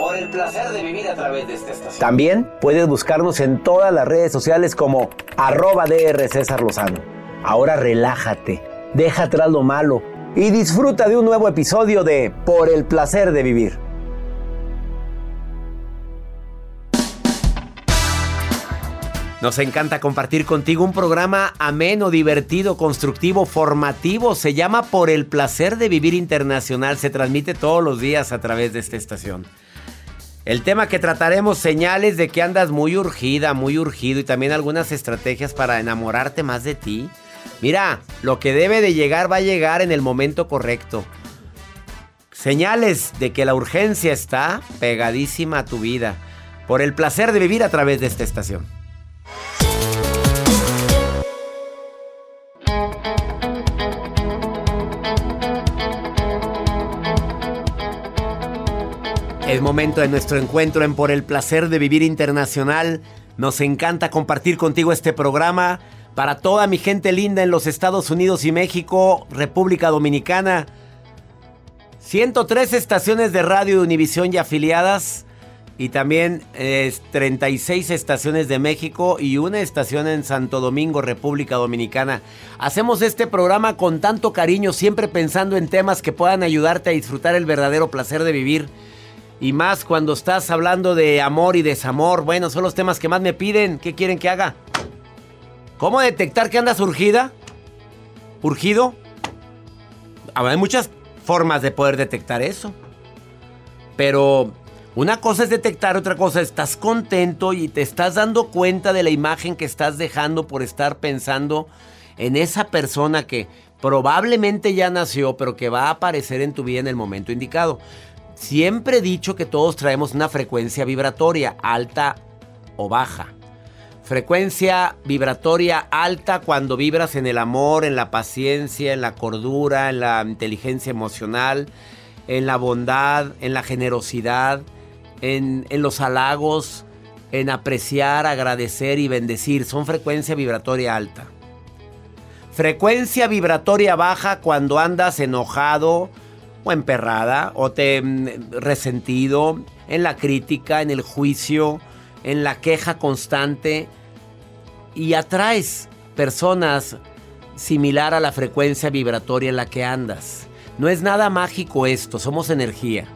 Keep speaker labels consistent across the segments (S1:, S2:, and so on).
S1: Por el placer de vivir a través de esta estación. También puedes buscarnos en todas las redes sociales como arroba DR César Lozano. Ahora relájate, deja atrás lo malo y disfruta de un nuevo episodio de Por el placer de vivir. Nos encanta compartir contigo un programa ameno, divertido, constructivo, formativo. Se llama Por el placer de vivir internacional. Se transmite todos los días a través de esta estación. El tema que trataremos, señales de que andas muy urgida, muy urgido y también algunas estrategias para enamorarte más de ti. Mira, lo que debe de llegar va a llegar en el momento correcto. Señales de que la urgencia está pegadísima a tu vida. Por el placer de vivir a través de esta estación. Momento de nuestro encuentro en Por el Placer de Vivir Internacional. Nos encanta compartir contigo este programa para toda mi gente linda en los Estados Unidos y México, República Dominicana. 103 estaciones de radio de Univisión y afiliadas. Y también eh, 36 estaciones de México y una estación en Santo Domingo, República Dominicana. Hacemos este programa con tanto cariño, siempre pensando en temas que puedan ayudarte a disfrutar el verdadero placer de vivir. Y más cuando estás hablando de amor y desamor. Bueno, son los temas que más me piden. ¿Qué quieren que haga? ¿Cómo detectar que andas urgida? ¿Urgido? Hay muchas formas de poder detectar eso. Pero una cosa es detectar, otra cosa estás contento y te estás dando cuenta de la imagen que estás dejando por estar pensando en esa persona que probablemente ya nació, pero que va a aparecer en tu vida en el momento indicado. Siempre he dicho que todos traemos una frecuencia vibratoria, alta o baja. Frecuencia vibratoria alta cuando vibras en el amor, en la paciencia, en la cordura, en la inteligencia emocional, en la bondad, en la generosidad, en, en los halagos, en apreciar, agradecer y bendecir. Son frecuencia vibratoria alta. Frecuencia vibratoria baja cuando andas enojado, o emperrada, o te mm, resentido, en la crítica, en el juicio, en la queja constante, y atraes personas similar a la frecuencia vibratoria en la que andas. No es nada mágico esto, somos energía.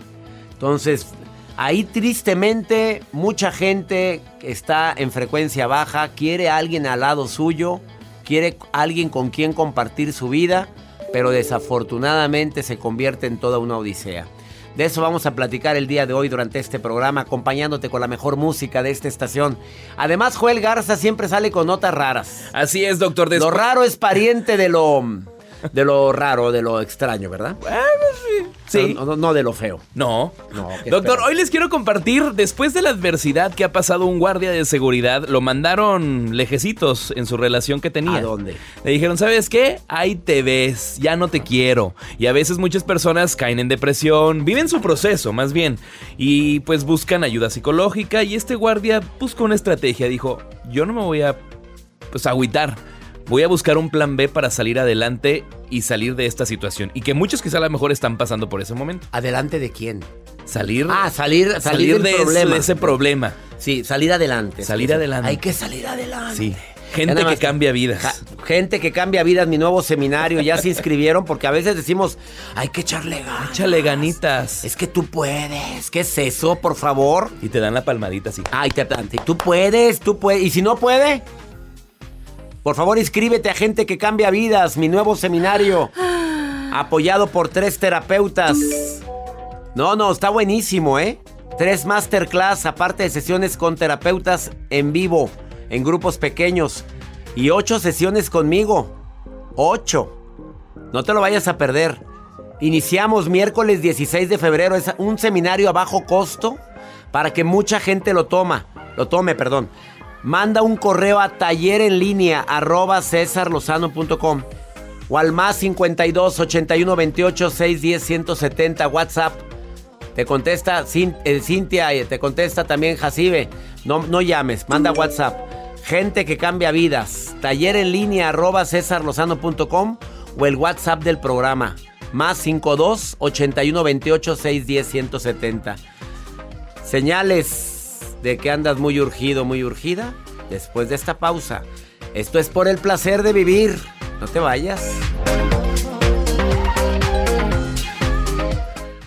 S1: Entonces, ahí tristemente mucha gente está en frecuencia baja, quiere alguien al lado suyo, quiere alguien con quien compartir su vida pero desafortunadamente se convierte en toda una odisea. De eso vamos a platicar el día de hoy durante este programa, acompañándote con la mejor música de esta estación. Además, Joel Garza siempre sale con notas raras.
S2: Así es, doctor.
S1: Lo raro es pariente de lo de lo raro, de lo extraño, ¿verdad?
S2: Bueno, sí.
S1: No, de lo feo.
S2: No. no Doctor, hoy les quiero compartir, después de la adversidad que ha pasado un guardia de seguridad, lo mandaron lejecitos en su relación que tenía.
S1: ¿A dónde?
S2: Le dijeron, ¿sabes qué? Ahí te ves, ya no te quiero. Y a veces muchas personas caen en depresión, viven su proceso más bien, y pues buscan ayuda psicológica y este guardia buscó una estrategia, dijo, yo no me voy a pues agüitar voy a buscar un plan B para salir adelante y salir de esta situación. Y que muchos quizá a lo mejor están pasando por ese momento.
S1: ¿Adelante de quién?
S2: Salir.
S1: Ah, salir, salir,
S2: de, ese, problema.
S1: Sí, salir adelante.
S2: Salir adelante.
S1: Hay que salir adelante.
S2: Sí. Gente que cambia vidas.
S1: gente que cambia vidas, mi nuevo seminario, ya se inscribieron porque a veces decimos, hay que echarle ganas.
S2: Échale ganitas.
S1: Es que tú puedes. ¿Qué es eso, por favor?
S2: Y te dan la palmadita así.
S1: Ay, te, tú puedes, tú puedes. Y si no puede, por favor, inscríbete a Gente que Cambia Vidas, mi nuevo seminario, apoyado por tres terapeutas. No, no, está buenísimo, ¿eh? Tres masterclass, aparte de sesiones con terapeutas en vivo, en grupos pequeños. Y ocho sesiones conmigo. Ocho. No te lo vayas a perder. Iniciamos miércoles 16 de febrero. Es un seminario a bajo costo para que mucha gente lo toma. Lo tome, perdón manda un correo a taller en línea arroba cesarlozano.com o al más 52 81 28 610 170 WhatsApp. Te contesta eh, Cintia y te contesta también Jacibe. No, no llames, manda WhatsApp. Gente que cambia vidas. Taller en línea arroba cesarlozano.com o el WhatsApp del programa. Más 52 81 28 610 170. Señales de que andas muy urgido, muy urgida, después de esta pausa. Esto es por el placer de vivir. No te vayas.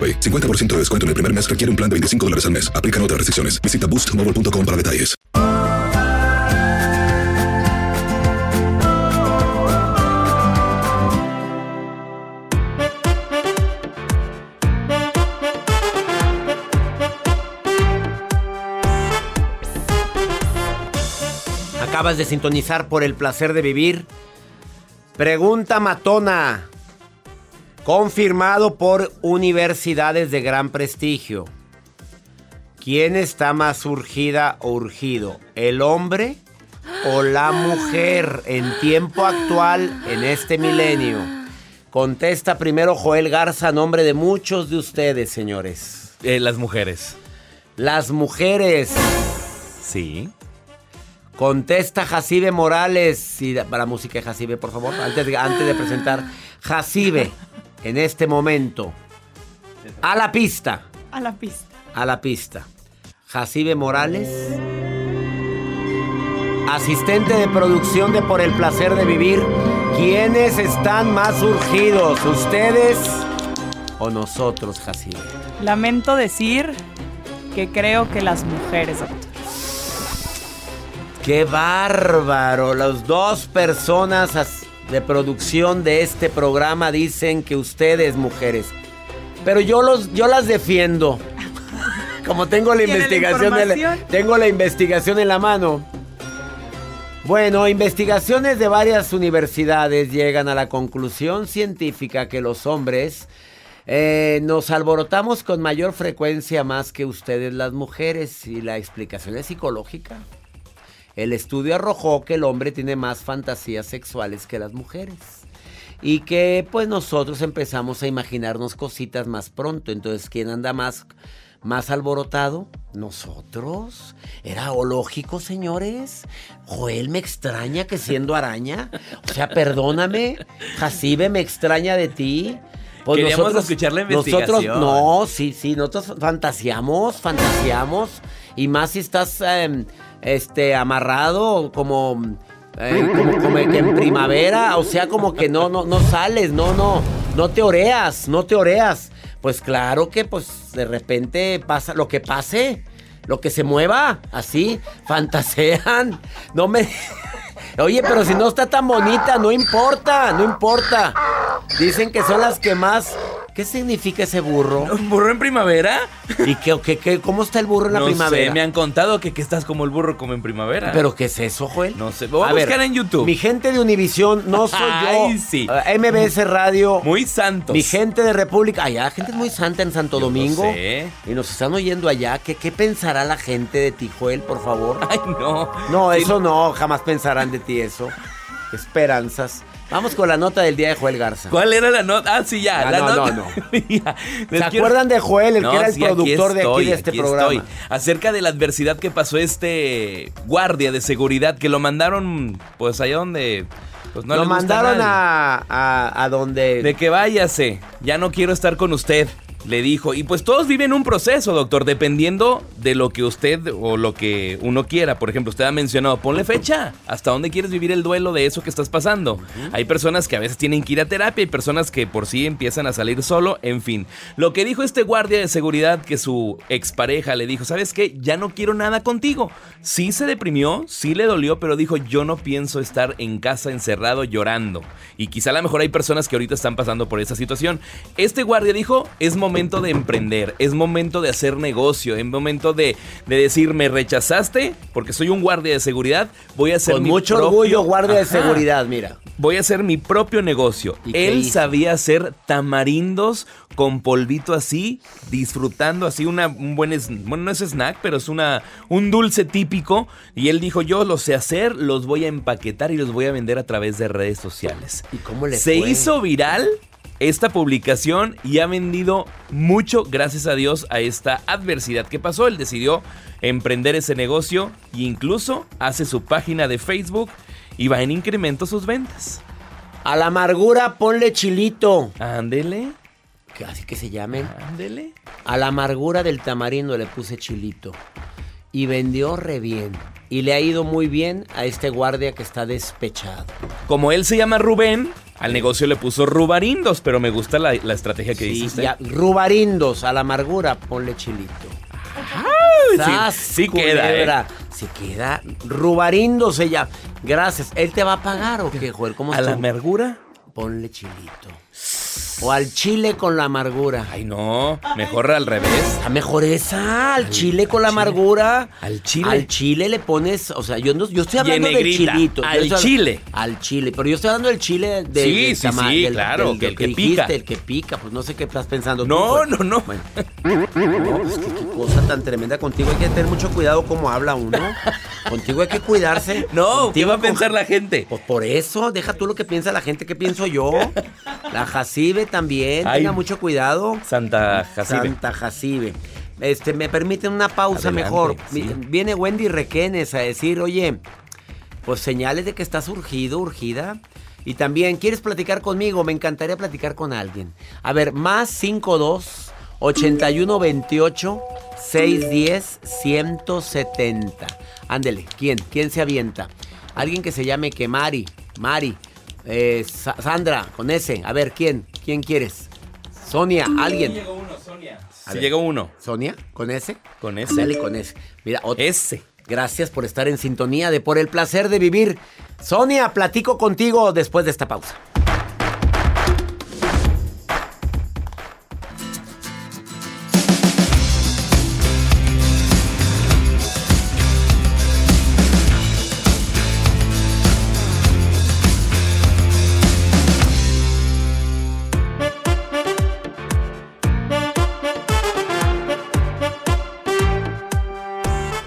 S3: 50% de descuento en el primer mes requiere un plan de 25 dólares al mes. Aplican otras restricciones. Visita boostmobile.com para detalles.
S1: Acabas de sintonizar por el placer de vivir. Pregunta matona. Confirmado por universidades de gran prestigio. ¿Quién está más urgida o urgido? ¿El hombre o la mujer en tiempo actual en este milenio? Contesta primero Joel Garza a nombre de muchos de ustedes, señores.
S2: Eh, las mujeres.
S1: Las mujeres.
S2: Sí.
S1: Contesta Jacibe Morales. Y para música de Jacibe, por favor, antes de, antes de presentar. Jacibe en este momento. A la pista.
S4: A la pista.
S1: A la pista. Jacibe Morales. Asistente de producción de Por el Placer de Vivir. ¿Quiénes están más urgidos? ¿Ustedes o nosotros, Jacibe?
S4: Lamento decir que creo que las mujeres,
S1: ¡Qué bárbaro! Las dos personas de producción de este programa dicen que ustedes, mujeres. Pero yo, los, yo las defiendo. Como tengo la investigación, tengo la investigación en la mano. Bueno, investigaciones de varias universidades llegan a la conclusión científica que los hombres eh, nos alborotamos con mayor frecuencia más que ustedes las mujeres y la explicación es psicológica. El estudio arrojó que el hombre tiene más fantasías sexuales que las mujeres. Y que pues nosotros empezamos a imaginarnos cositas más pronto. Entonces, ¿quién anda más, más alborotado? Nosotros. Era lógico, señores. Joel me extraña que siendo araña. O sea, perdóname. Jacibe me extraña de ti.
S2: Pues Queríamos nosotros, escuchar la investigación.
S1: Nosotros, no, sí, sí, nosotros fantaseamos, fantaseamos. Y más si estás... Em, este, amarrado como, eh, como, que en primavera, o sea, como que no, no, no sales, no, no, no te oreas, no te oreas. Pues claro que pues de repente pasa lo que pase, lo que se mueva, así, fantasean. No me... Oye, pero si no está tan bonita, no importa, no importa. Dicen que son las que más ¿Qué significa ese burro?
S2: ¿Un burro en primavera?
S1: ¿Y qué, qué, cómo está el burro en la primavera?
S2: Sé, me han contado que, que, estás como el burro como en primavera.
S1: ¿Pero qué es eso, Joel?
S2: No sé, voy a, buscar en YouTube.
S1: Mi gente de Univisión, no soy Ay, yo. sí. Uh, MBS Radio.
S2: Muy santos.
S1: Mi gente de República. Allá, gente muy santa en Santo Domingo. sé. Y nos están oyendo allá. ¿Qué, ¿Qué pensará la gente de ti, Joel, por favor?
S2: Ay, no.
S1: No, eso no. Jamás pensarán de ti eso. Esperanzas. Vamos con la nota del día de Joel Garza.
S2: ¿Cuál era la nota? Ah, sí, ya.
S1: Ah,
S2: la
S1: no,
S2: nota.
S1: no, no, ¿Se acuerdan de Joel, el que era el productor de aquí de este programa? Estoy.
S2: Acerca de la adversidad que pasó este guardia de seguridad que lo mandaron, pues allá donde. Pues no
S1: lo mandaron a, a, a donde.
S2: De que váyase. Ya no quiero estar con usted le dijo. Y pues todos viven un proceso, doctor, dependiendo de lo que usted o lo que uno quiera. Por ejemplo, usted ha mencionado, ponle fecha. ¿Hasta dónde quieres vivir el duelo de eso que estás pasando? Hay personas que a veces tienen que ir a terapia, hay personas que por sí empiezan a salir solo, en fin. Lo que dijo este guardia de seguridad que su expareja le dijo, ¿sabes qué? Ya no quiero nada contigo. Sí se deprimió, sí le dolió, pero dijo, yo no pienso estar en casa encerrado llorando. Y quizá a lo mejor hay personas que ahorita están pasando por esa situación. Este guardia dijo, es momento momento de emprender, es momento de hacer negocio, es momento de, decir, me rechazaste porque soy un guardia de seguridad, voy a hacer
S1: Con mucho orgullo, guardia de seguridad, mira.
S2: Voy a hacer mi propio negocio. Él sabía hacer tamarindos con polvito así, disfrutando así una, un buen, bueno, no es snack, pero es una, un dulce típico. Y él dijo, yo lo sé hacer, los voy a empaquetar y los voy a vender a través de redes sociales.
S1: ¿Y cómo le
S2: Se hizo viral esta publicación y ha vendido mucho gracias a Dios a esta adversidad que pasó. Él decidió emprender ese negocio e incluso hace su página de Facebook y va en incremento sus ventas.
S1: A la amargura ponle chilito.
S2: Ándele.
S1: Así que se llame.
S2: Ándele.
S1: A la amargura del tamarindo le puse chilito. Y vendió re bien. Y le ha ido muy bien a este guardia que está despechado.
S2: Como él se llama Rubén, al negocio le puso rubarindos, pero me gusta la, estrategia que sí, dice
S1: rubarindos, a la amargura, ponle chilito.
S2: sí, queda, ¿eh?
S1: Sí queda. Rubarindos ella. Gracias. ¿Él te va a pagar o qué, Joel?
S2: ¿Cómo ¿A la amargura?
S1: Ponle chilito. O al chile con la amargura.
S2: Ay, no. Mejor al revés.
S1: A mejor esa. Al, chile con la amargura.
S2: Al chile.
S1: Al chile le pones. O sea, yo, no, yo estoy hablando del chilito.
S2: Al chile.
S1: Al chile. Pero yo estoy hablando del chile de,
S2: sí, sí, sí, claro. que, el que, pica.
S1: El que pica. Pues no sé qué estás pensando.
S2: No, no, no. Bueno.
S1: No, pues qué, cosa tan tremenda. Contigo hay que tener mucho cuidado cómo habla uno. Contigo hay que cuidarse.
S2: No, ¿qué va a pensar la gente?
S1: Pues por eso. Deja tú lo que piensa la gente. ¿Qué pienso yo? La Jacibe también, tenga mucho cuidado.
S2: Santa Jacibe.
S1: Santa Jacibe. Este, me permiten una pausa mejor. Viene Wendy Requenes a decir, oye, pues señales de que estás urgido, urgida. Y también, ¿quieres platicar conmigo? Me encantaría platicar con alguien. A ver, más 52 81 28 610 170. Ándele, ¿quién? ¿Quién se avienta? Alguien que se llame que Mari. Mari. Eh, Sandra, con ese. A ver, ¿quién? ¿Quién quieres? Sonia, alguien.
S2: llegó uno, Sonia. llegó uno.
S1: ¿Sonia? ¿Con ese?
S2: Con ese.
S1: Dale con ese. Mira,
S2: Ese.
S1: Gracias por estar en sintonía de Por el placer de vivir. Sonia, platico contigo después de esta pausa.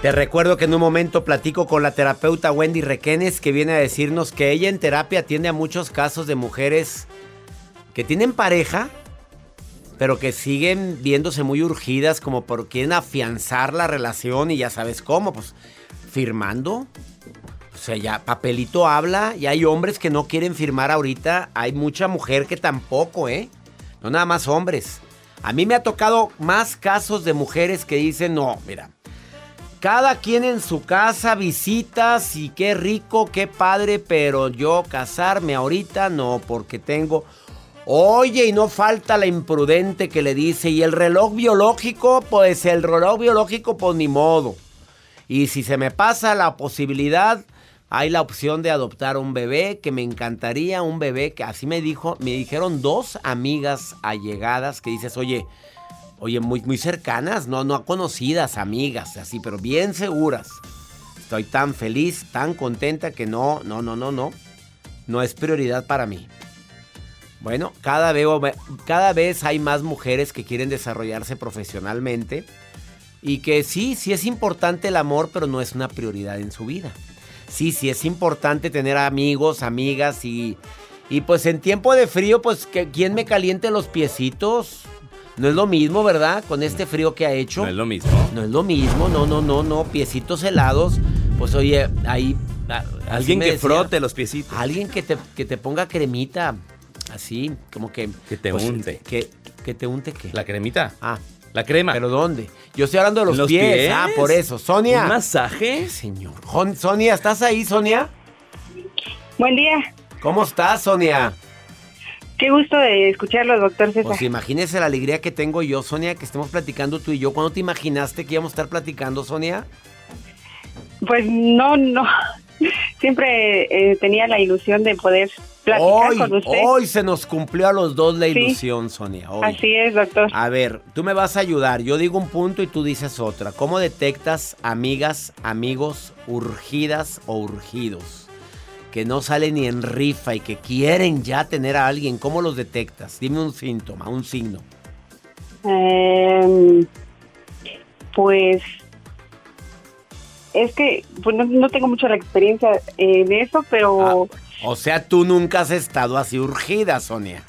S1: Te recuerdo que en un momento platico con la terapeuta Wendy Requenes que viene a decirnos que ella en terapia atiende a muchos casos de mujeres que tienen pareja, pero que siguen viéndose muy urgidas como por quieren afianzar la relación y ya sabes cómo, pues firmando. O sea, ya papelito habla y hay hombres que no quieren firmar ahorita, hay mucha mujer que tampoco, ¿eh? No nada más hombres. A mí me ha tocado más casos de mujeres que dicen, no, mira, cada quien en su casa, visitas y qué rico, qué padre, pero yo casarme ahorita no, porque tengo... Oye, y no falta la imprudente que le dice, ¿y el reloj biológico? Pues el reloj biológico, pues ni modo. Y si se me pasa la posibilidad, hay la opción de adoptar un bebé, que me encantaría un bebé, que así me dijo, me dijeron dos amigas allegadas que dices, oye, Oye, muy, muy cercanas, no, no conocidas, amigas, así, pero bien seguras. Estoy tan feliz, tan contenta que no, no, no, no, no. No es prioridad para mí. Bueno, cada vez, cada vez hay más mujeres que quieren desarrollarse profesionalmente y que sí, sí es importante el amor, pero no es una prioridad en su vida. Sí, sí es importante tener amigos, amigas y, y pues en tiempo de frío, pues que quien me caliente los piecitos. No es lo mismo, ¿verdad? Con este frío que ha hecho.
S2: No es lo mismo.
S1: No es lo mismo, no, no, no, no. Piecitos helados. Pues oye, ahí.
S2: Alguien que frote los piecitos.
S1: Alguien que te, que te ponga cremita. Así, como que.
S2: Que te
S1: pues,
S2: unte.
S1: Que, que te unte qué.
S2: La cremita.
S1: Ah.
S2: La crema.
S1: ¿Pero dónde? Yo estoy hablando de los, pies. Ah, por eso. Sonia.
S2: ¿Un masaje?
S1: Señor. Sonia, ¿estás ahí, Sonia?
S4: Buen día.
S1: ¿Cómo estás, Sonia?
S4: Qué gusto de escucharlo, doctor César.
S1: Pues imagínese la alegría que tengo yo, Sonia, que estemos platicando tú y yo. ¿Cuándo te imaginaste que íbamos a estar platicando, Sonia?
S4: Pues no, no. Siempre eh, tenía la ilusión de poder platicar
S1: hoy,
S4: con usted.
S1: Hoy se nos cumplió a los dos la ilusión, Sonia.
S4: Así es, doctor.
S1: A ver, tú me vas a ayudar. Yo digo un punto y tú dices otra. ¿Cómo detectas amigas, amigos urgidas o urgidos? Que no salen ni en rifa y que quieren ya tener a alguien, ¿cómo los detectas? Dime un síntoma, un signo.
S4: Em, pues es que pues no, tengo mucha experiencia en eso, pero...
S1: Ah, o sea, tú nunca has estado así urgida, Sonia.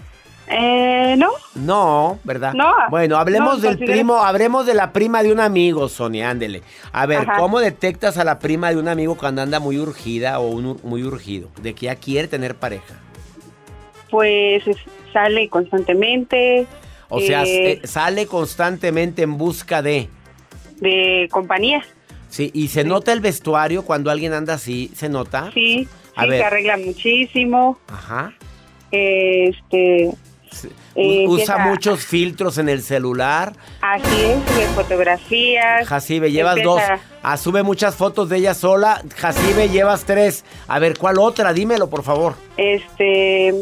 S4: Eh, no.
S1: No, ¿verdad?
S4: No.
S1: Bueno, hablemos del primo, hablemos de la prima de un amigo, Sonia, ándele. A ver, ¿cómo detectas a la prima de un amigo cuando anda muy urgida o muy urgido? De que ya quiere tener pareja.
S4: Pues sale constantemente.
S1: O sea, eh, sale constantemente en busca de...
S4: De compañía.
S1: Sí, y se nota el vestuario cuando alguien anda así, ¿se nota?
S4: Sí, sí, se arregla muchísimo.
S1: Ajá.
S4: Este,
S1: eh, Usa muchos filtros en el celular.
S4: Así es, de fotografías.
S1: Jacibe, llevas dos. Ah, sube muchas fotos de ella sola. Jacibe, llevas tres. A ver, ¿cuál otra? Dímelo, por favor.
S4: Este,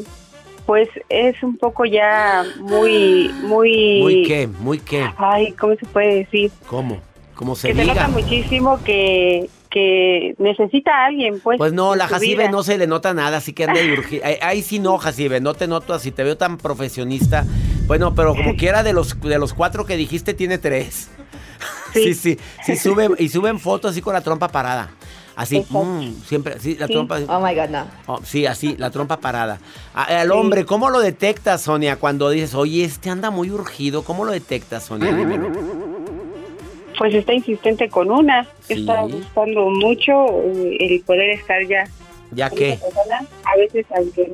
S4: pues es un poco ya muy, muy...
S1: ¿Muy qué? ¿Muy qué?
S4: Ay, ¿cómo se puede decir?
S1: ¿Cómo? ¿Cómo se
S4: que
S1: diga?
S4: se nota muchísimo que que necesita a alguien, pues.
S1: Pues no, la Jacibe no se le nota nada, así que anda de Ahí, sí no, Jacibe, no te noto así, te veo tan profesionista. Bueno, pero como quiera de los, de los cuatro que dijiste, tiene tres. Sí, sí, sí, sube, y suben fotos así con la trompa parada. Así, mm, siempre, sí, la trompa.
S4: Oh my God, no.
S1: Oh, sí, así, la trompa parada. El hombre, ¿cómo lo detectas, Sonia, cuando dices, oye, este anda muy urgido? ¿Cómo lo detectas, Sonia? Dímelo
S4: pues está insistente con una, está buscando mucho eh, el poder estar ya.
S1: ¿Ya qué?
S4: a veces aunque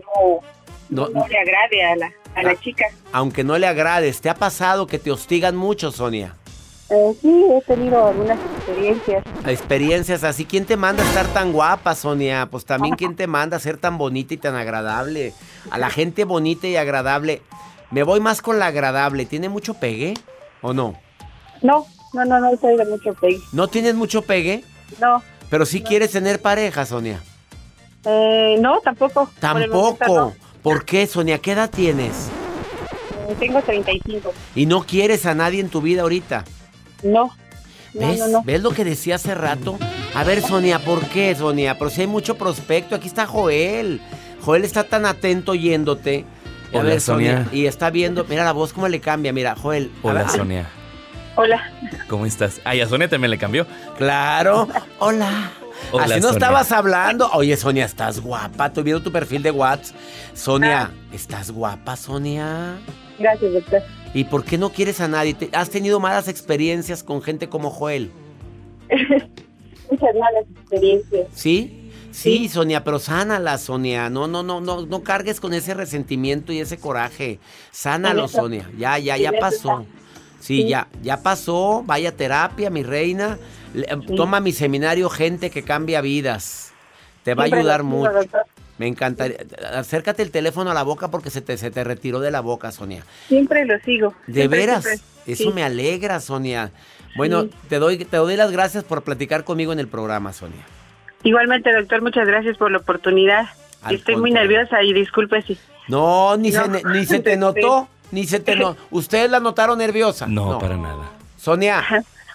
S4: no, no, le agrade a la, a la ah, chica.
S1: Aunque no le agrades, ¿te ha pasado que te hostigan mucho, Sonia?
S4: Eh, sí, he tenido algunas experiencias.
S1: Experiencias así. ¿Quién te manda a estar tan guapa, Sonia? Pues también ¿quién te manda a ser tan bonita y tan agradable? A la gente bonita y agradable. Me voy más con la agradable. ¿Tiene mucho pegue o no?
S4: No, no, no, no soy de mucho pegue.
S1: ¿No tienes mucho pegue?
S4: No.
S1: Pero si quieres tener pareja, Sonia.
S4: Eh, no, tampoco.
S1: Tampoco. ¿Por qué, Sonia? ¿Qué edad tienes?
S4: Eh, tengo 35.
S1: ¿Y no quieres a nadie en tu vida ahorita?
S4: No.
S1: ¿Ves? ¿Ves lo que decía hace rato? A ver, Sonia, ¿por qué, Sonia? Pero si hay mucho prospecto, aquí está Joel. Joel está tan atento oyéndote. A ver, Sonia. Y está viendo, mira la voz cómo le cambia, mira, Joel.
S2: Hola, Sonia.
S4: Hola.
S2: ¿Cómo estás? Ay, a Sonia también le cambió.
S1: Claro. Hola. Así no estabas hablando. Oye, Sonia, estás guapa. Estoy viendo tu perfil de WhatsApp. Sonia, ah. ¿estás guapa, Sonia?
S4: Gracias, doctor.
S1: ¿Y por qué no quieres a nadie? ¿Has tenido malas experiencias con gente como Joel?
S4: Muchas malas experiencias.
S1: ¿Sí? Sí, Sonia, pero sánala, Sonia. No, no, no, no, no cargues con ese resentimiento y ese coraje. Sánalo, Sonia. Ya, ya, ya pasó. Sí, ya, ya pasó. Vaya terapia, mi reina. Toma mi seminario Gente que cambia vidas. Te va a ayudar mucho. Me encantaría. Acércate el teléfono a la boca porque se te, se te retiró de la boca, Sonia.
S4: Siempre lo sigo.
S1: De veras. Eso me alegra, Sonia. Bueno, te doy te doy las gracias por platicar conmigo en el programa, Sonia.
S4: Igualmente, doctor, muchas gracias por la oportunidad. Estoy muy nerviosa y disculpe si.
S1: No, ni se ni se te notó, ni se te notó. ¿Ustedes la notaron nerviosa?
S2: No, para nada.
S1: Sonia.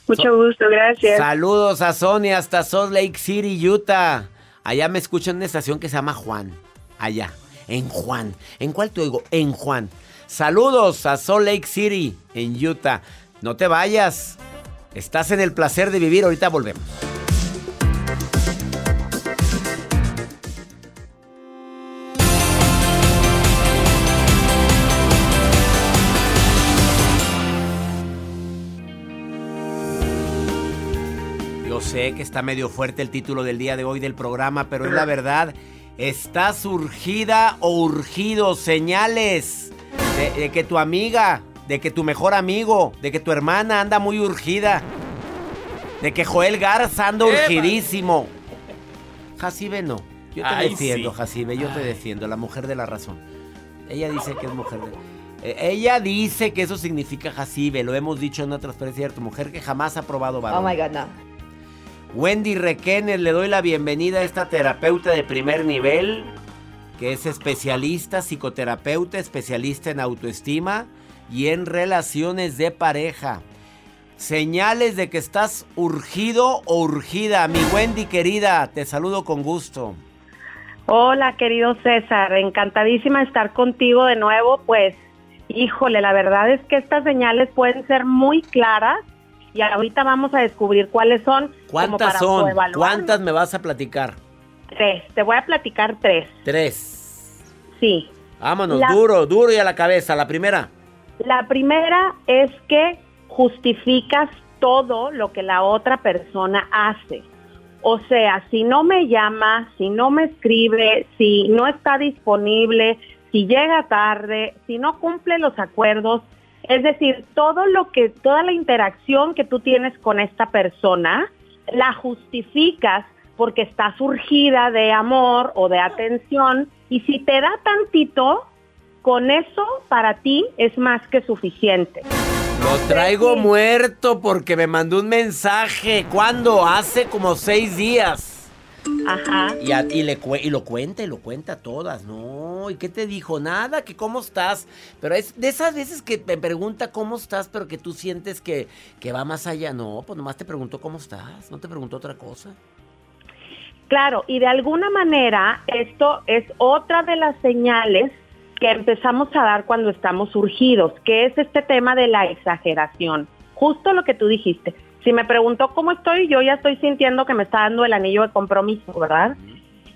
S4: Mucho gusto, gracias.
S1: Saludos a Sonia hasta Salt Lake City, Utah. Allá me escuchan en una estación que se llama Juan. Allá, en Juan. ¿En cuál te oigo? En Juan. Saludos a Salt Lake City, en Utah. No te vayas. Estás en el placer de vivir. Ahorita volvemos. Sé que está medio fuerte el título del día de hoy del programa, pero es la verdad. Está surgida o urgido señales de, que tu amiga, de que tu mejor amigo, de que tu hermana anda muy urgida. De que Joel Garza anda urgidísimo. Jacibe no. Yo te defiendo, Jacibe, yo te defiendo, la mujer de la razón. Ella dice que es mujer de... Eh, ella dice que eso significa Jacibe, lo hemos dicho en otra transferencia de tu mujer que jamás ha probado varón.
S5: Oh my God, no.
S1: Wendy Requenes, le doy la bienvenida a esta terapeuta de primer nivel, que es especialista, psicoterapeuta, especialista en autoestima y en relaciones de pareja. Señales de que estás urgido o urgida. Mi Wendy querida, te saludo con gusto.
S5: Hola, querido César, encantadísima estar contigo de nuevo. Pues, híjole, la verdad es que estas señales pueden ser muy claras y ahorita vamos a descubrir cuáles son.
S1: ¿Cuántas son? ¿Cuántas me vas a platicar?
S5: Tres, te voy a platicar tres.
S1: Tres.
S5: Sí.
S1: Vámonos, duro, duro y a la cabeza. La primera.
S5: La primera es que justificas todo lo que la otra persona hace. O sea, si no me llama, si no me escribe, si no está disponible, si llega tarde, si no cumple los acuerdos, es decir, todo lo que, toda la interacción que tú tienes con esta persona, la justificas porque está surgida de amor o de atención y si te da tantito, con eso para ti es más que suficiente.
S1: Lo traigo muerto porque me mandó un mensaje. ¿Cuándo? Hace como seis días.
S5: Ajá.
S1: Y, y, le, y lo cuenta y lo cuenta todas, ¿no? ¿Y qué te dijo? Nada, que cómo estás. Pero es de esas veces que me pregunta cómo estás, pero que tú sientes que, que va más allá. No, pues nomás te preguntó cómo estás, no te preguntó otra cosa.
S5: Claro, y de alguna manera esto es otra de las señales que empezamos a dar cuando estamos urgidos, que es este tema de la exageración. Justo lo que tú dijiste. Si me preguntó cómo estoy, yo ya estoy sintiendo que me está dando el anillo de compromiso, ¿verdad?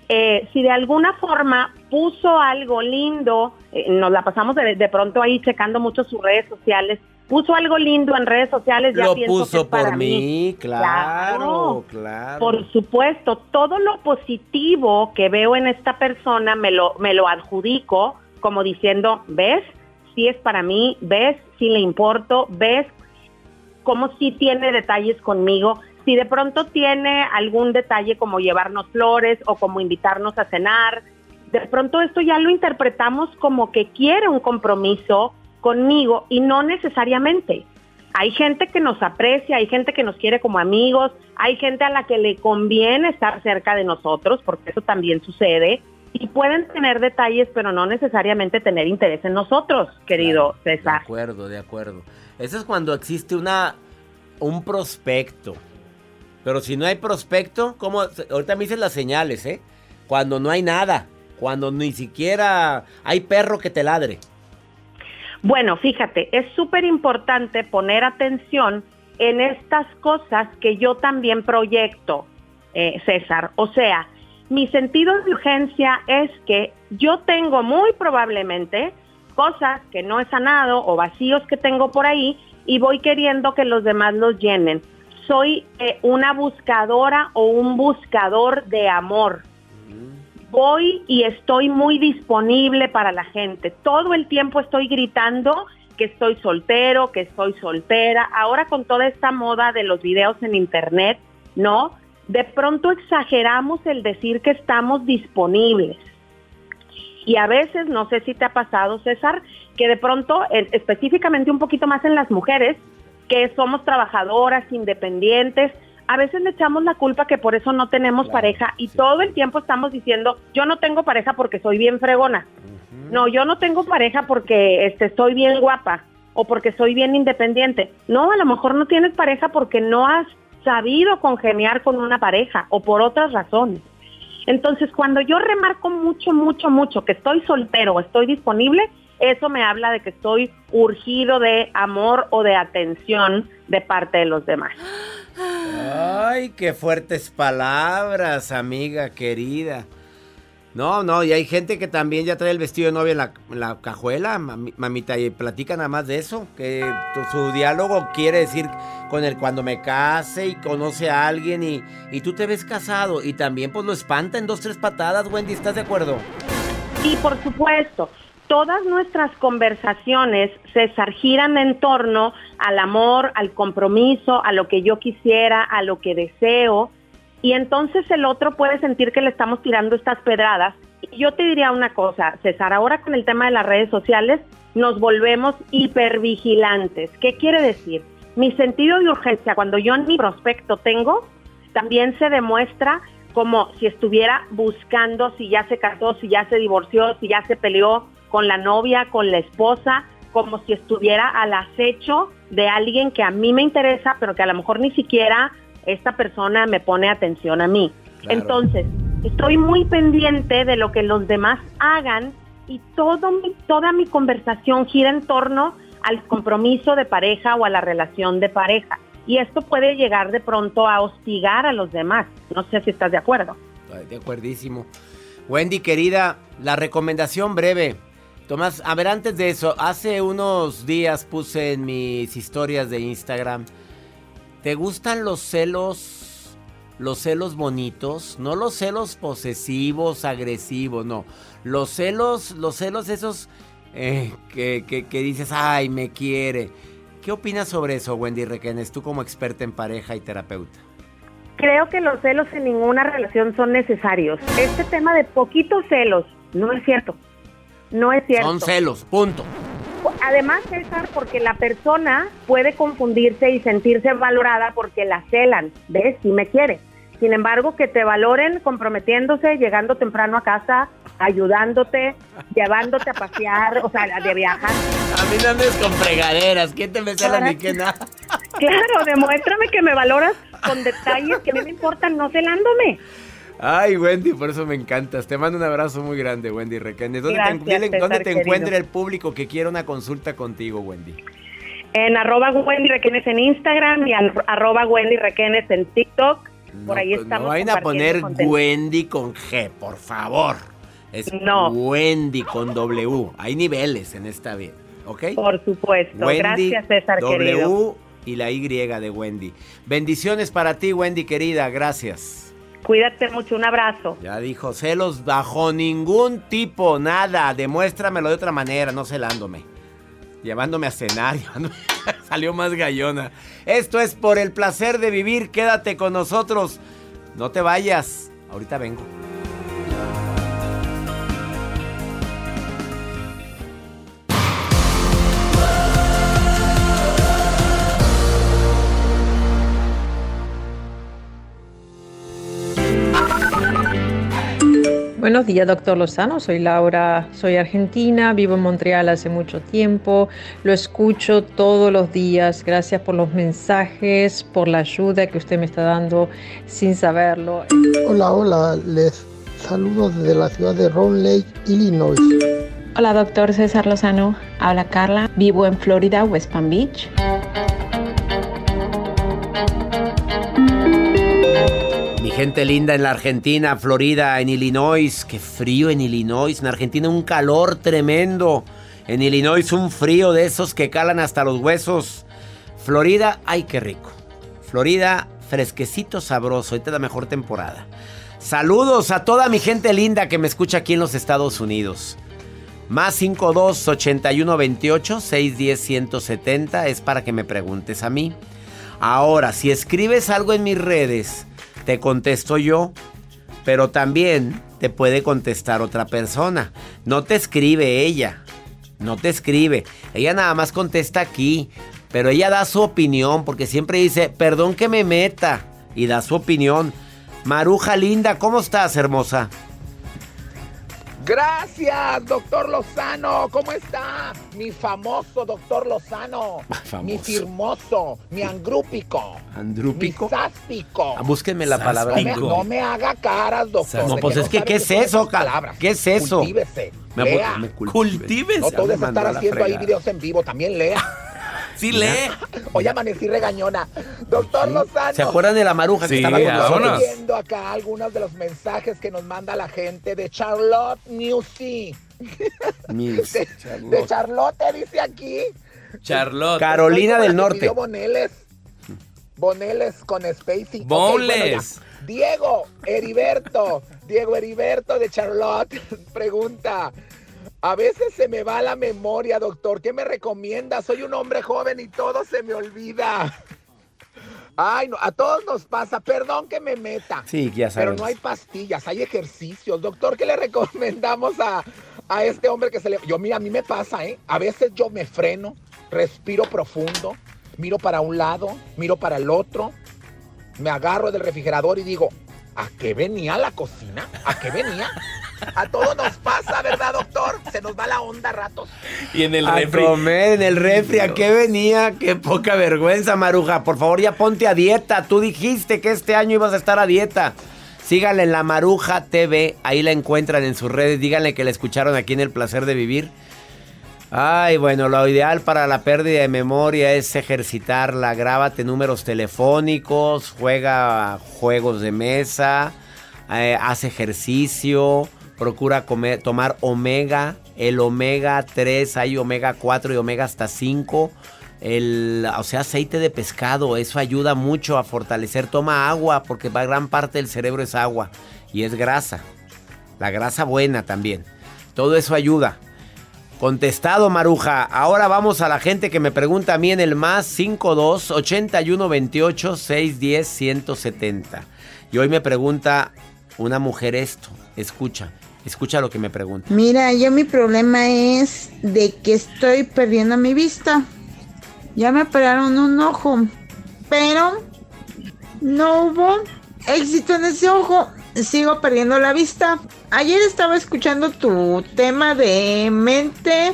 S5: Eh, si de alguna forma puso algo lindo, eh, nos la pasamos de, pronto ahí checando mucho sus redes sociales, puso algo lindo en redes sociales, ya
S1: lo
S5: pienso
S1: puso
S5: que para
S1: por mí, claro, claro,
S5: Por supuesto, todo lo positivo que veo en esta persona me lo, me lo adjudico como diciendo, ¿ves? Si es para mí, ¿ves? Si le importo, ¿ves? Como si tiene detalles conmigo, si de pronto tiene algún detalle como llevarnos flores o como invitarnos a cenar, de pronto esto ya lo interpretamos como que quiere un compromiso conmigo y no necesariamente. Hay gente que nos aprecia, hay gente que nos quiere como amigos, hay gente a la que le conviene estar cerca de nosotros, porque eso también sucede, y pueden tener detalles, pero no necesariamente tener interés en nosotros, querido César.
S1: De acuerdo, de acuerdo. Eso es cuando existe una un prospecto. Pero si no hay prospecto, como ahorita me dicen las señales, ¿eh? Cuando no hay nada, cuando ni siquiera hay perro que te ladre.
S5: Bueno, fíjate, es súper importante poner atención en estas cosas que yo también proyecto, eh, César. O sea, mi sentido de urgencia es que yo tengo muy probablemente cosas que no he sanado o vacíos que tengo por ahí y voy queriendo que los demás los llenen. Soy eh, una buscadora o un buscador de amor. Voy y estoy muy disponible para la gente. Todo el tiempo estoy gritando que estoy soltero, que estoy soltera. Ahora con toda esta moda de los videos en internet, ¿no? De pronto exageramos el decir que estamos disponibles. Y a veces, no sé si te ha pasado, César, que de pronto, específicamente un poquito más en las mujeres, que somos trabajadoras, independientes, a veces le echamos la culpa que por eso no tenemos pareja y todo el tiempo estamos diciendo, yo no tengo pareja porque soy bien fregona. No, yo no tengo pareja porque este, estoy bien guapa o porque soy bien independiente. No, a lo mejor no tienes pareja porque no has sabido congeniar con una pareja o por otras razones. Entonces, cuando yo remarco mucho, mucho, mucho que estoy soltero estoy disponible, eso me habla de que estoy urgido de amor o de atención de parte de los demás.
S1: Ay, qué fuertes palabras, amiga querida. No, no, y hay gente que también ya trae el vestido de novia en la, cajuela, mamita, y platica nada más de eso, que su diálogo quiere decir con el cuando me case y conoce a alguien y, y tú te ves casado y también pues lo espanta en dos, tres patadas, Wendy, ¿estás de acuerdo?
S5: Sí, por supuesto. Todas nuestras conversaciones, César, giran en torno al amor, al compromiso, a lo que yo quisiera, a lo que deseo. Y entonces el otro puede sentir que le estamos tirando estas pedradas. Yo te diría una cosa, César, ahora con el tema de las redes sociales nos volvemos hipervigilantes. ¿Qué quiere decir? Mi sentido de urgencia, cuando yo en mi prospecto tengo, también se demuestra como si estuviera buscando si ya se casó, si ya se divorció, si ya se peleó con la novia, con la esposa, como si estuviera al acecho de alguien que a mí me interesa, pero que a lo mejor ni siquiera esta persona me pone atención a mí. Entonces, estoy muy pendiente de lo que los demás hagan y todo toda mi conversación gira en torno al compromiso de pareja o a la relación de pareja. Y esto puede llegar de pronto a hostigar a los demás. No sé si estás de acuerdo.
S1: De acuerdísimo. Wendy, querida, la recomendación breve. Tomás, a ver, antes de eso, hace unos días puse en mis historias de Instagram, ¿te gustan los celos, los celos bonitos? No los celos posesivos, agresivos, no. Los celos, los celos esos eh, que, que, dices, ay, me quiere. ¿Qué opinas sobre eso, Wendy Requenes, tú como experta en pareja y terapeuta?
S5: Creo que los celos en ninguna relación son necesarios. Este tema de poquitos celos no es cierto. No es cierto.
S1: Son celos, punto.
S5: Además, César, porque la persona puede confundirse y sentirse valorada porque la celan. ¿Ves? Si me quiere. Sin embargo, que te valoren comprometiéndose, llegando temprano a casa, ayudándote, llevándote a pasear, o sea, de viajar.
S1: A mí no andes con fregaderas, ¿quién te me cela ni qué nada?
S5: Claro, demuéstrame que me valoras con detalles que mí me importan, no celándome.
S1: Ay, Wendy, por eso me encantas. Te mando un abrazo muy grande, Wendy Requenes. ¿Dónde te, ¿dónde te encuentra el público que quiera una consulta contigo, Wendy?
S5: En arroba Wendy Requenes en Instagram y arroba Wendy Requenes en TikTok por ahí pues, estamos.
S1: No vayan a poner Wendy con G, por favor. Es Wendy con W. Hay niveles en esta vida, ¿ok?
S5: Por supuesto. Gracias, César
S1: W y la Y de Wendy. Bendiciones para ti, Wendy querida. Gracias.
S5: Cuídate mucho, un abrazo.
S1: Ya dijo, celos bajo ningún tipo, nada. Demuéstramelo de otra manera, no celándome llevándome a cenar. Salió más gallona. Esto es por el placer de vivir. Quédate con nosotros. No te vayas. Ahorita vengo.
S6: Buenos días, doctor Lozano. Soy Laura, soy argentina, vivo en Montreal hace mucho tiempo. Lo escucho todos los días. Gracias por los mensajes, por la ayuda que usted me está dando sin saberlo.
S7: Hola, hola, les saludo desde la ciudad de Round Lake, Illinois.
S8: Hola, doctor César Lozano. Habla Carla. Vivo en Florida, West Palm Beach.
S1: Gente linda en la Argentina, Florida, en Illinois. Qué frío en Illinois. En Argentina un calor tremendo. En Illinois un frío de esos que calan hasta los huesos. Florida, ay, qué rico. Florida, fresquecito, sabroso. Esta es la mejor temporada. Saludos a toda mi gente linda que me escucha aquí en los Estados Unidos. Más 52 81 28 610 170 es para que me preguntes a mí. Ahora, si escribes algo en mis redes te contesto yo, pero también te puede contestar otra persona. No te escribe ella, no te escribe. Ella nada más contesta aquí, pero ella da su opinión porque siempre dice, perdón que me meta, y da su opinión. Maruja linda, ¿cómo estás, hermosa?
S9: Gracias, doctor Lozano. ¿Cómo está? Mi famoso doctor Lozano. Mi firmoso, mi andrúpico.
S1: ¿Andrúpico?
S9: Mi sáspico.
S1: Ah, búsquenme la palabra.
S9: No me, haga caras, doctor.
S1: No, pues es que, ¿qué es eso, palabra? ¿Qué es eso?
S9: Cultívese.
S1: Me,
S9: lea.
S1: Me cultívese.
S9: No puedes estar haciendo ahí videos en vivo. También lea.
S2: Sí, lee.
S9: Hoy amanecí regañona. Doctor Lozano.
S1: ¿Se acuerdan de la maruja que estaba con nosotros?
S9: Estoy viendo acá algunos de los mensajes que nos manda la gente de Charlotte Newsy.
S1: de,
S9: Charlotte. de Charlotte, dice aquí.
S2: Charlotte.
S1: Carolina del Norte.
S9: Boneles. Boneles con Spacey.
S2: Boneles.
S9: Diego Heriberto. Diego Heriberto de Charlotte pregunta. A veces se me va la memoria, doctor. ¿Qué me recomienda? Soy un hombre joven y todo se me olvida. Ay, no, a todos nos pasa. Perdón que me meta.
S1: Sí, ya sabes.
S9: Pero no hay pastillas, hay ejercicios. Doctor, ¿qué le recomendamos a, a este hombre que se le... Yo, mira, a mí me pasa, ¿eh? A veces yo me freno, respiro profundo, miro para un lado, miro para el otro, me agarro del refrigerador y digo, ¿a qué venía la cocina? ¿A qué venía? A todos nos pasa, ¿verdad, doctor? Se nos va la onda a ratos.
S2: Y en el
S1: a
S2: refri.
S1: comer en el refri, ¿a qué venía? Qué poca vergüenza, Maruja. Por favor, ya ponte a dieta. Tú dijiste que este año ibas a estar a dieta. Síganle en la Maruja TV. Ahí la encuentran en sus redes. Díganle que la escucharon aquí en El Placer de Vivir. Ay, bueno, lo ideal para la pérdida de memoria es ejercitarla. Grábate números telefónicos, juega juegos de mesa, eh, haz ejercicio Procura comer, tomar omega, el omega 3, hay omega 4 y omega hasta 5. El, o sea, aceite de pescado, eso ayuda mucho a fortalecer. Toma agua, porque gran parte del cerebro es agua y es grasa. La grasa buena también. Todo eso ayuda. Contestado, Maruja. Ahora vamos a la gente que me pregunta a mí en el más 52 81 28 610 170. Y hoy me pregunta una mujer esto. Escucha. Escucha lo que me pregunta.
S10: Mira, yo mi problema es de que estoy perdiendo mi vista. Ya me operaron un ojo, pero no hubo éxito en ese ojo. Sigo perdiendo la vista. Ayer estaba escuchando tu tema de mente,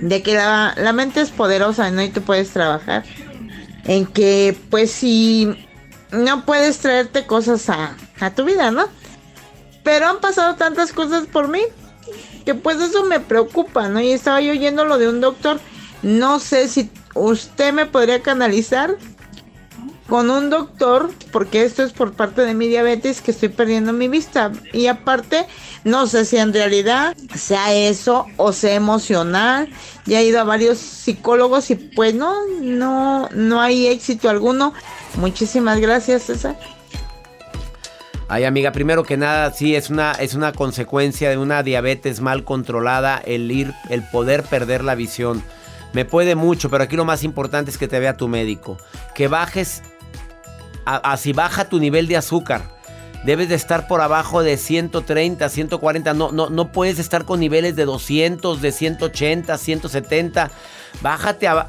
S10: de que la, la mente es poderosa, ¿no? Y tú puedes trabajar. En que, pues, si no puedes traerte cosas a, a tu vida, ¿no? Pero han pasado tantas cosas por mí que pues eso me preocupa, ¿no? Y estaba yo oyendo lo de un doctor. No sé si usted me podría canalizar con un doctor, porque esto es por parte de mi diabetes que estoy perdiendo mi vista. Y aparte, no sé si en realidad sea eso o sea emocional. Ya he ido a varios psicólogos y pues no, no, no hay éxito alguno. Muchísimas gracias, César.
S1: Ay, amiga, primero que nada, sí, es una, es una consecuencia de una diabetes mal controlada el ir, el poder perder la visión. Me puede mucho, pero aquí lo más importante es que te vea tu médico. Que bajes, así baja tu nivel de azúcar. Debes de estar por abajo de 130, 140. No, no, no puedes estar con niveles de 200, de 180, 170. Bájate a,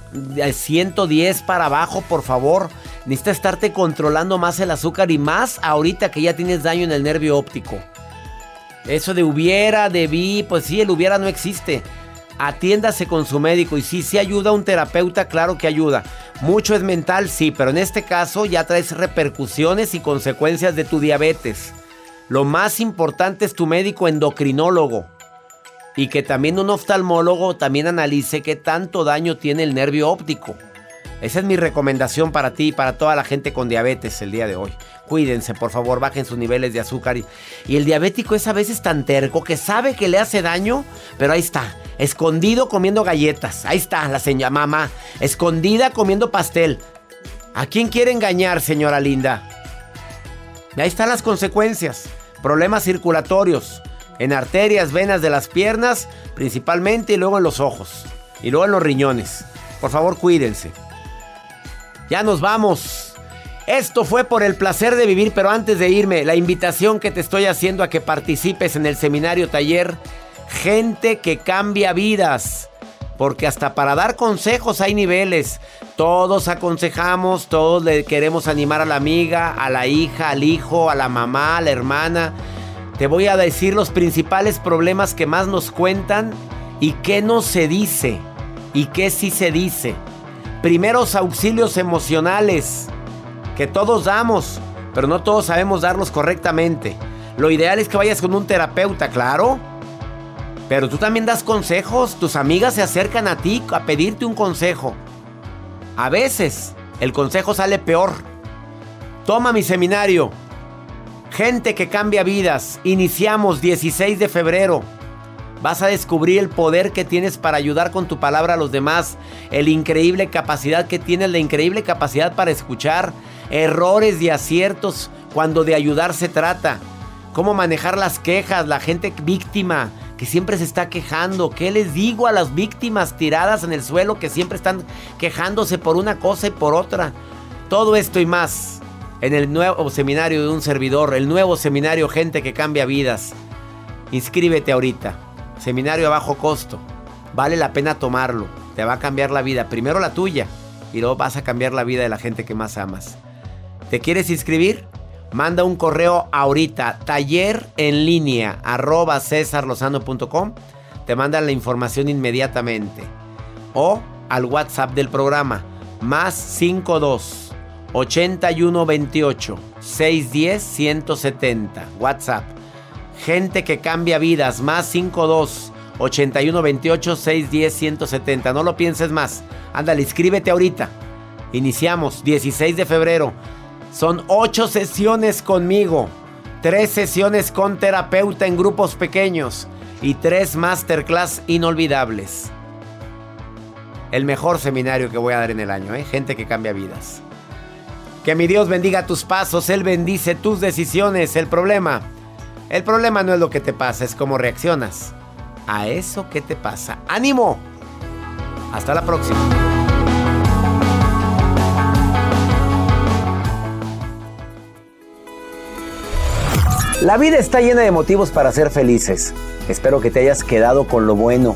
S1: 110 para abajo, por favor. Necesitas estarte controlando más el azúcar y más ahorita que ya tienes daño en el nervio óptico. Eso de hubiera, debí, pues sí, el hubiera no existe. Atiéndase con su médico y sí, sí ayuda un terapeuta, claro que ayuda. Mucho es mental, sí, pero en este caso ya traes repercusiones y consecuencias de tu diabetes. Lo más importante es tu médico endocrinólogo y que también un oftalmólogo también analice qué tanto daño tiene el nervio óptico. Esa es mi recomendación para ti y para toda la gente con diabetes el día de hoy. Cuídense, por favor, bajen sus niveles de azúcar. Y, el diabético es a veces tan terco que sabe que le hace daño, pero ahí está, escondido comiendo galletas. Ahí está la señora mamá, escondida comiendo pastel. ¿A quién quiere engañar, señora linda? Ahí están las consecuencias. Problemas circulatorios en arterias, venas de las piernas, principalmente, y luego en los ojos. Y luego en los riñones. Por favor, cuídense. Ya nos vamos. Esto fue por el placer de vivir, pero antes de irme, la invitación que te estoy haciendo a que participes en el seminario taller Gente que cambia vidas. Porque hasta para dar consejos hay niveles. Todos aconsejamos, todos le queremos animar a la amiga, a la hija, al hijo, a la mamá, a la hermana. Te voy a decir los principales problemas que más nos cuentan y qué no se dice y qué sí se dice. Primeros auxilios emocionales que todos damos, pero no todos sabemos darlos correctamente. Lo ideal es que vayas con un terapeuta, claro. Pero tú también das consejos, tus amigas se acercan a ti a pedirte un consejo. A veces el consejo sale peor. Toma mi seminario. Gente que cambia vidas. Iniciamos 16 de febrero. Vas a descubrir el poder que tienes para ayudar con tu palabra a los demás, el increíble capacidad que tienes, la increíble capacidad para escuchar errores y aciertos cuando de ayudar se trata. Cómo manejar las quejas, la gente víctima, que siempre se está quejando. ¿Qué les digo a las víctimas tiradas en el suelo que siempre están quejándose por una cosa y por otra? Todo esto y más en el nuevo seminario de un servidor, el nuevo seminario Gente que cambia vidas. Inscríbete ahorita. Seminario a bajo costo. Vale la pena tomarlo. Te va a cambiar la vida. Primero la tuya y luego vas a cambiar la vida de la gente que más amas. ¿Te quieres inscribir? Manda un correo ahorita, taller en línea, arroba. Te mandan la información inmediatamente. O al WhatsApp del programa, más 52 81 28 610 170. WhatsApp. Gente que cambia vidas, más 52 81 28 610 170. No lo pienses más. Ándale, inscríbete ahorita. Iniciamos 16 de febrero. Son ocho sesiones conmigo, tres sesiones con terapeuta en grupos pequeños y tres masterclass inolvidables. El mejor seminario que voy a dar en el año, ¿eh? gente que cambia vidas. Que mi Dios bendiga tus pasos, Él bendice tus decisiones. El problema, el problema no es lo que te pasa, es cómo reaccionas a eso que te pasa. ¡Ánimo! Hasta la próxima. La vida está llena de motivos para ser felices. Espero que te hayas quedado con lo bueno